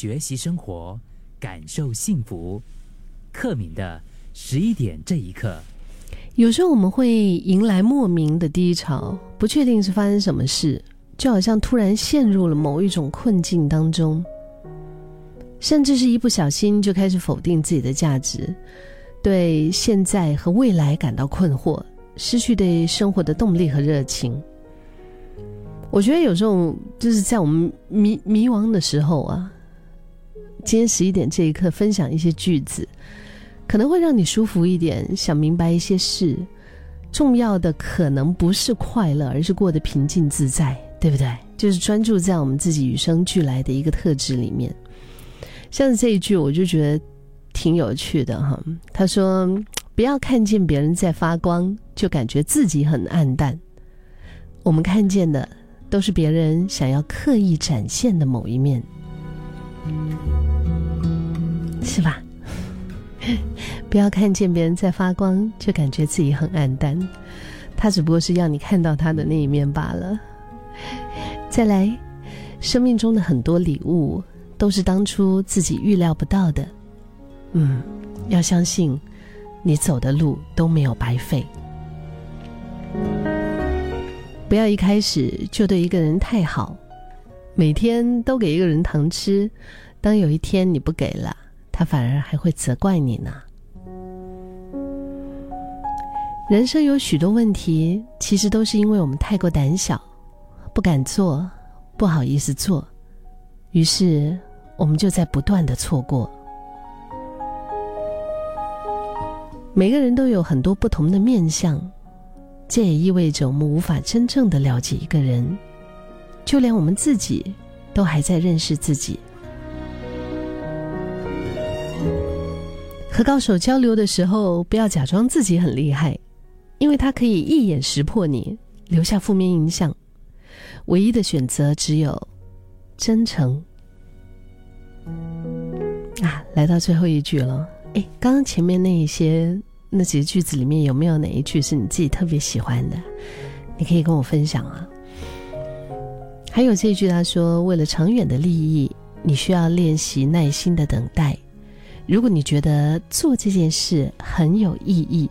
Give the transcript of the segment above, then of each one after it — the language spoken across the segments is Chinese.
学习生活，感受幸福。克敏的十一点这一刻，有时候我们会迎来莫名的低潮，不确定是发生什么事，就好像突然陷入了某一种困境当中，甚至是一不小心就开始否定自己的价值，对现在和未来感到困惑，失去对生活的动力和热情。我觉得有时候就是在我们迷迷茫的时候啊，今天十一点这一刻分享一些句子，可能会让你舒服一点，想明白一些事。重要的可能不是快乐，而是过得平静自在，对不对？就是专注在我们自己与生俱来的一个特质里面。像这一句，我就觉得挺有趣的哈。他说：“不要看见别人在发光，就感觉自己很暗淡。我们看见的。”都是别人想要刻意展现的某一面，是吧？不要看见别人在发光，就感觉自己很暗淡。他只不过是要你看到他的那一面罢了。再来，生命中的很多礼物都是当初自己预料不到的。嗯，要相信，你走的路都没有白费。不要一开始就对一个人太好，每天都给一个人糖吃，当有一天你不给了，他反而还会责怪你呢。人生有许多问题，其实都是因为我们太过胆小，不敢做，不好意思做，于是我们就在不断的错过。每个人都有很多不同的面相。这也意味着我们无法真正的了解一个人，就连我们自己都还在认识自己。和高手交流的时候，不要假装自己很厉害，因为他可以一眼识破你，留下负面印象。唯一的选择只有真诚。啊，来到最后一句了。哎，刚刚前面那一些。那几个句子里面有没有哪一句是你自己特别喜欢的？你可以跟我分享啊。还有这一句，他说：“为了长远的利益，你需要练习耐心的等待。如果你觉得做这件事很有意义，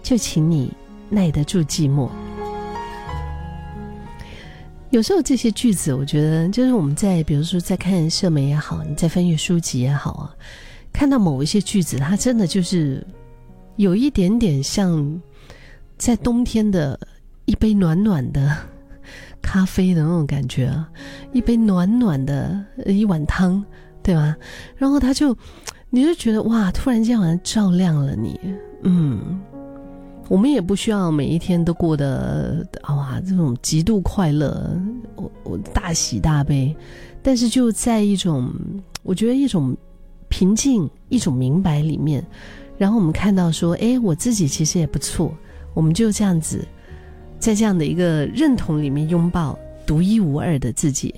就请你耐得住寂寞。”有时候这些句子，我觉得就是我们在，比如说在看社媒也好，你在翻阅书籍也好啊，看到某一些句子，它真的就是。有一点点像，在冬天的一杯暖暖的咖啡的那种感觉啊，一杯暖暖的一碗汤，对吧？然后他就，你就觉得哇，突然间好像照亮了你。嗯，我们也不需要每一天都过得哇这种极度快乐，我我大喜大悲，但是就在一种，我觉得一种平静、一种明白里面。然后我们看到说，哎，我自己其实也不错，我们就这样子，在这样的一个认同里面拥抱独一无二的自己。